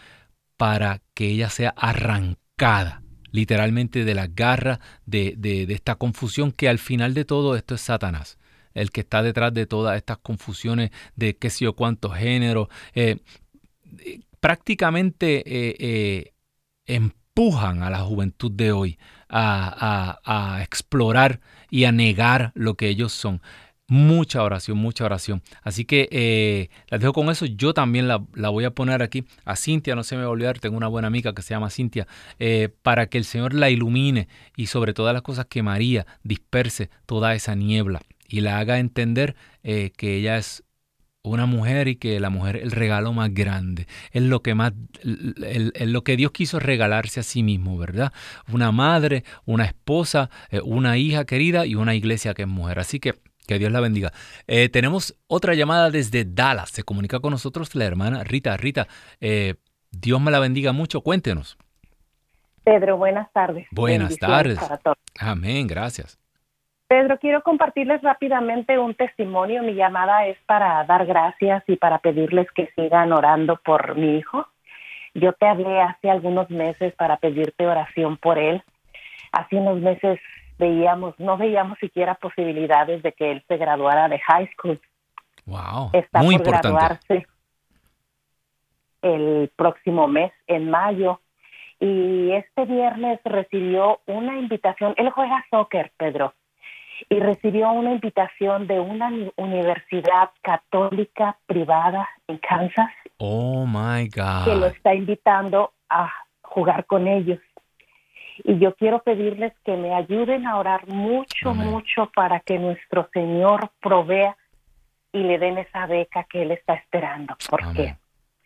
para que ella sea arrancada literalmente de la garra de, esta confusión que al final de todo esto es Satanás. el que está detrás de todas estas confusiones de qué sé yo cuántos géneros. Eh, prácticamente eh, empujan a la juventud de hoy a, explorar y a negar lo que ellos son. Mucha oración, mucha oración. Así que eh, las dejo con eso. Yo también la, voy a poner aquí a Cintia, no se me va a olvidar, tengo una buena amiga que se llama Cintia, eh, para que el Señor la ilumine y sobre todas las cosas que María disperse toda esa niebla y la haga entender eh, que ella es una mujer y que la mujer el regalo más grande es lo que más lo que Dios quiso regalarse a sí mismo verdad una madre una esposa una hija querida y una iglesia que es mujer así que que Dios la bendiga. Eh, tenemos otra llamada desde Dallas. Se comunica con nosotros la hermana Rita. Rita, eh, Dios me la bendiga mucho. Cuéntenos. Pedro, buenas tardes. Buenas tardes. Amén, gracias. Pedro, quiero compartirles rápidamente un testimonio. Mi llamada es para dar gracias y para pedirles que sigan orando por mi hijo. Yo te hablé hace algunos meses para pedirte oración por él. Hace unos meses veíamos, no veíamos siquiera posibilidades de que él se graduara de high school. Wow. Está por graduarse el próximo mes, en mayo. Y este viernes recibió una invitación. Él juega soccer, Pedro. Y recibió una invitación de una universidad católica privada en Kansas. Oh my God. Que lo está invitando a jugar con ellos y yo quiero pedirles que me ayuden a orar mucho, mucho para que nuestro Señor provea y le den esa beca que Él está esperando, porque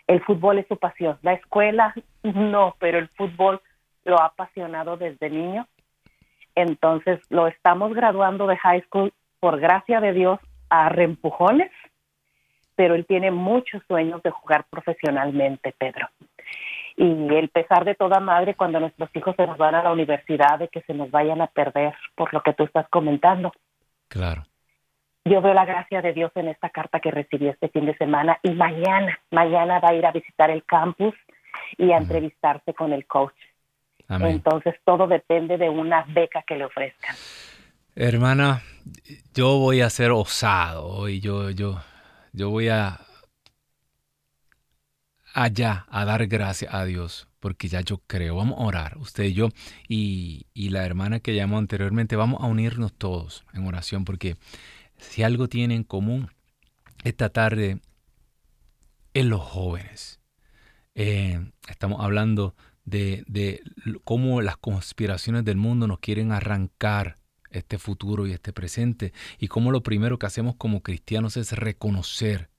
el fútbol es su pasión. La escuela no, pero el fútbol lo ha apasionado desde niño. Entonces lo estamos graduando de high school por gracia de Dios a reempujones, pero él tiene muchos sueños de jugar profesionalmente, Pedro y el pesar de toda madre cuando nuestros hijos se nos van a la universidad de que se nos vayan a perder por lo que tú estás comentando. Claro. Yo veo la gracia de Dios en esta carta que recibí este fin de semana y mañana, mañana va a ir a visitar el campus y a entrevistarse con el coach. Entonces todo depende de una beca que le ofrezcan. Hermana, yo voy a ser osado y yo, yo, yo voy a allá a dar gracias a Dios, porque ya yo creo, vamos a orar, usted y yo, y, la hermana que llamó anteriormente, vamos a unirnos todos en oración, porque si algo tiene en común esta tarde es los jóvenes. Eh, estamos hablando de, de cómo las conspiraciones del mundo nos quieren arrancar este futuro y este presente, y cómo lo primero que hacemos como cristianos es reconocer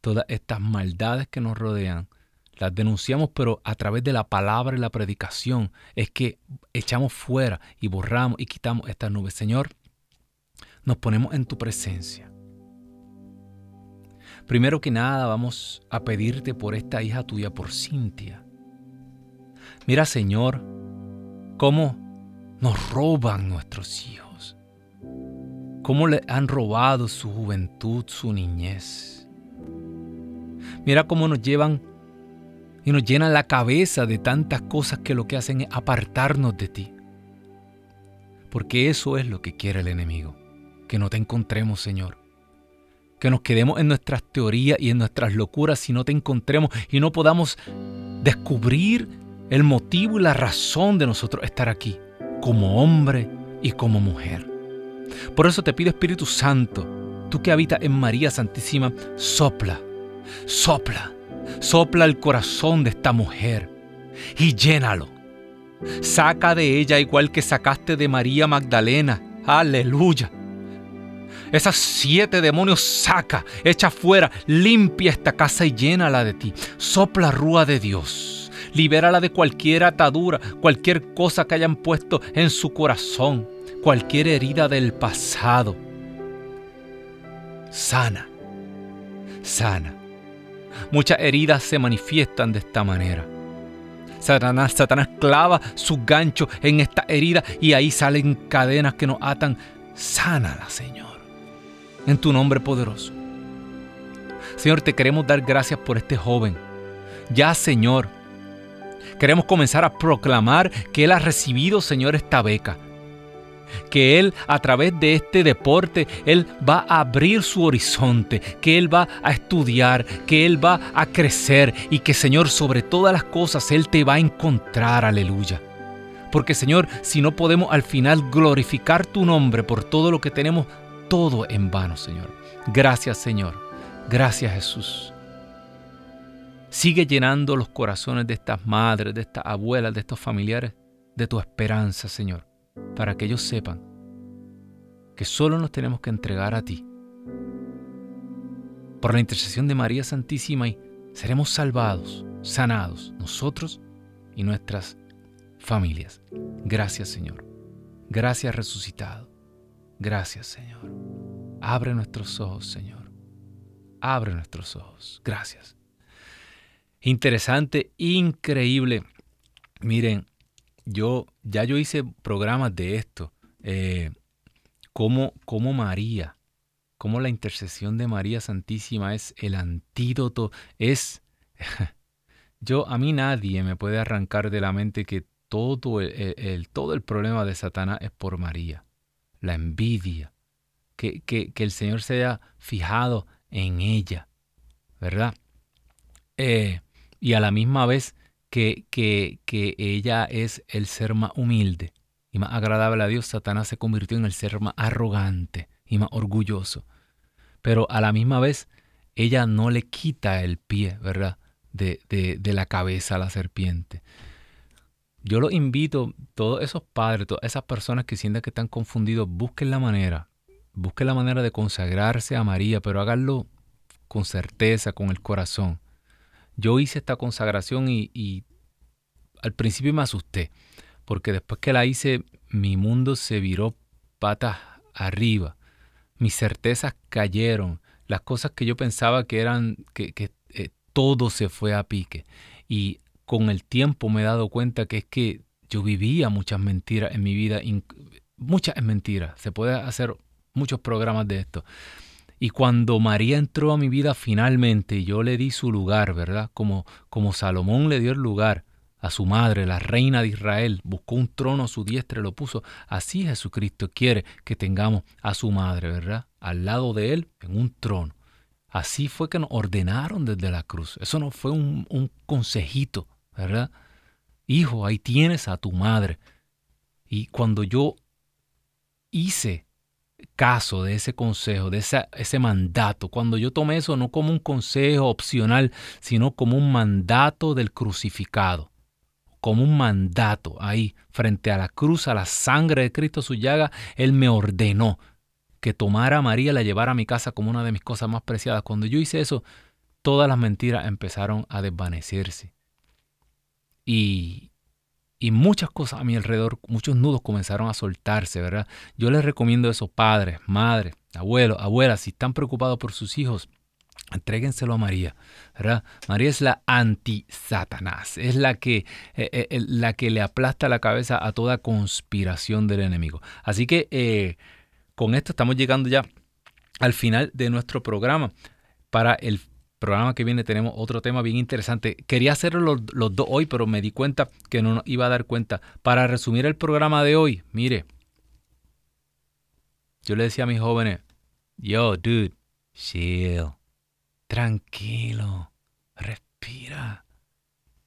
todas estas maldades que nos rodean, las denunciamos, pero a través de la palabra y la predicación es que echamos fuera y borramos y quitamos estas nubes. Señor, nos ponemos en tu presencia. Primero que nada vamos a pedirte por esta hija tuya, por Cintia. Mira, Señor, cómo nos roban nuestros hijos, cómo le han robado su juventud, su niñez. Mira cómo nos llevan y nos llenan la cabeza de tantas cosas que lo que hacen es apartarnos de ti. Porque eso es lo que quiere el enemigo, que no te encontremos, Señor. Que nos quedemos en nuestras teorías y en nuestras locuras si no te encontremos y no podamos descubrir el motivo y la razón de nosotros estar aquí, como hombre y como mujer. Por eso te pido Espíritu Santo, tú que habitas en María Santísima, sopla Sopla, sopla el corazón de esta mujer y llénalo. Saca de ella igual que sacaste de María Magdalena. Aleluya. Esas siete demonios saca, echa fuera, limpia esta casa y llénala de ti. Sopla rúa de Dios. Libérala de cualquier atadura, cualquier cosa que hayan puesto en su corazón, cualquier herida del pasado. Sana, sana. Muchas heridas se manifiestan de esta manera. Satanás, Satanás clava su gancho en esta herida y ahí salen cadenas que nos atan. Sánala, Señor, en tu nombre poderoso. Señor, te queremos dar gracias por este joven. Ya, Señor, queremos comenzar a proclamar que Él ha recibido, Señor, esta beca. que Él a través de este deporte, Él va a abrir su horizonte, que Él va a estudiar, que Él va a crecer y que Señor sobre todas las cosas Él te va a encontrar, aleluya. Porque Señor, si no podemos al final glorificar tu nombre por todo lo que tenemos, todo en vano, Señor. Gracias, Señor. Gracias, Jesús. Sigue llenando los corazones de estas madres, de estas abuelas, de estos familiares, de tu esperanza, Señor, para que ellos sepan que solo nos tenemos que entregar a ti. Por la intercesión de María Santísima y seremos salvados, sanados, nosotros y nuestras familias. Gracias Señor. Gracias resucitado. Gracias Señor. Abre nuestros ojos Señor. Abre nuestros ojos. Gracias. Interesante, increíble. Miren, yo ya yo hice programas de esto. Eh, cómo María, cómo la intercesión de María Santísima es el antídoto, es... yo, a mí nadie me puede arrancar de la mente que todo el, todo el problema de Satanás es por María. La envidia, que, que, que el Señor se haya fijado en ella, ¿verdad? Eh, y a la misma vez que, que, que ella es el ser más humilde y más agradable a Dios, Satanás se convirtió en el ser más arrogante y más orgulloso. Pero a la misma vez, ella no le quita el pie, ¿verdad? De, de, de la cabeza a la serpiente. Yo los invito, todos esos padres, todas esas personas que sientan que están confundidos, busquen la manera, busquen la manera de consagrarse a María, pero háganlo con certeza, con el corazón. Yo hice esta consagración y, al principio me asusté porque después que la hice, mi mundo se viró patas arriba. Mis certezas cayeron. Las cosas que yo pensaba que eran, que, eh, todo se fue a pique. Y con el tiempo me he dado cuenta que es que yo vivía muchas mentiras en mi vida, muchas mentiras. Se puede hacer muchos programas de esto. Y cuando María entró a mi vida finalmente, yo le di su lugar, ¿verdad? Como, como Salomón le dio el lugar a su madre, la reina de Israel, buscó un trono a su diestra y lo puso. Así Jesucristo quiere que tengamos a su madre, ¿verdad? Al lado de él, en un trono. Así fue que nos ordenaron desde la cruz. Eso no fue un, un consejito, ¿verdad? Hijo, ahí tienes a tu madre. Y cuando yo hice caso de ese consejo, de ese mandato, cuando yo tomé eso no como un consejo opcional, sino como un mandato del crucificado, como un mandato ahí frente a la cruz, a la sangre de Cristo, su llaga, Él me ordenó que tomara a María y la llevara a mi casa como una de mis cosas más preciadas. Cuando yo hice eso, todas las mentiras empezaron a desvanecerse. Y, y muchas cosas a mi alrededor, muchos nudos comenzaron a soltarse, ¿verdad? Yo les recomiendo a esos padres, madres, abuelos, abuelas, si están preocupados por sus hijos, Entréguenselo a María, ¿verdad? María es la anti-Satanás, es la que, eh, eh, la que le aplasta la cabeza a toda conspiración del enemigo. Así que eh, con esto estamos llegando ya al final de nuestro programa. Para el programa que viene tenemos otro tema bien interesante. Quería hacerlo los, dos hoy, pero me di cuenta que no iba a dar cuenta. Para resumir el programa de hoy, mire, yo le decía a mis jóvenes, yo, dude, chill Tranquilo, respira.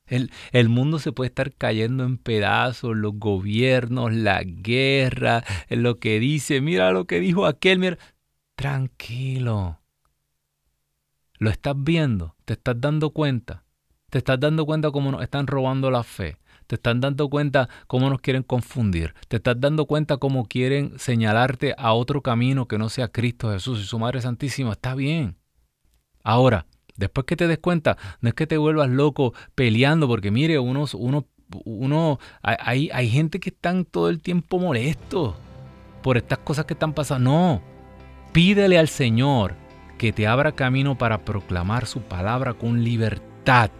El, el, mundo se puede estar cayendo en pedazos, los gobiernos, la guerra, lo que dice, mira lo que dijo aquel, mira. Tranquilo. ¿Lo estás viendo? ¿Te estás dando cuenta? ¿Te estás dando cuenta cómo nos están robando la fe? ¿Te estás dando cuenta cómo nos quieren confundir? ¿Te estás dando cuenta cómo quieren señalarte a otro camino que no sea Cristo Jesús y su Madre Santísima? Está bien. Ahora, después que te des cuenta, no es que te vuelvas loco peleando, porque mire, uno, uno, uno hay, hay gente que están todo el tiempo molestos por estas cosas que están pasando. No, pídele al Señor que te abra camino para proclamar su palabra con libertad.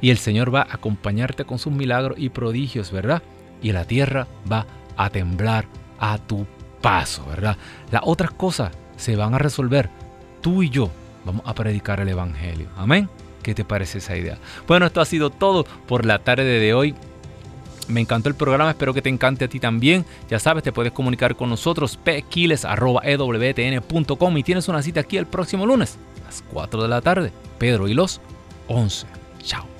Y el Señor va a acompañarte con sus milagros y prodigios, ¿verdad? Y la tierra va a temblar a tu paso, ¿verdad? Las otras cosas se van a resolver. Tú y yo Vamos a predicar el Evangelio. Amén. ¿Qué te parece esa idea? Bueno, esto ha sido todo por la tarde de hoy. Me encantó el programa, espero que te encante a ti también. Ya sabes, te puedes comunicar con nosotros pquiles.ewtn.com y tienes una cita aquí el próximo lunes a las 4 de la tarde. Pedro y los 11. Chao.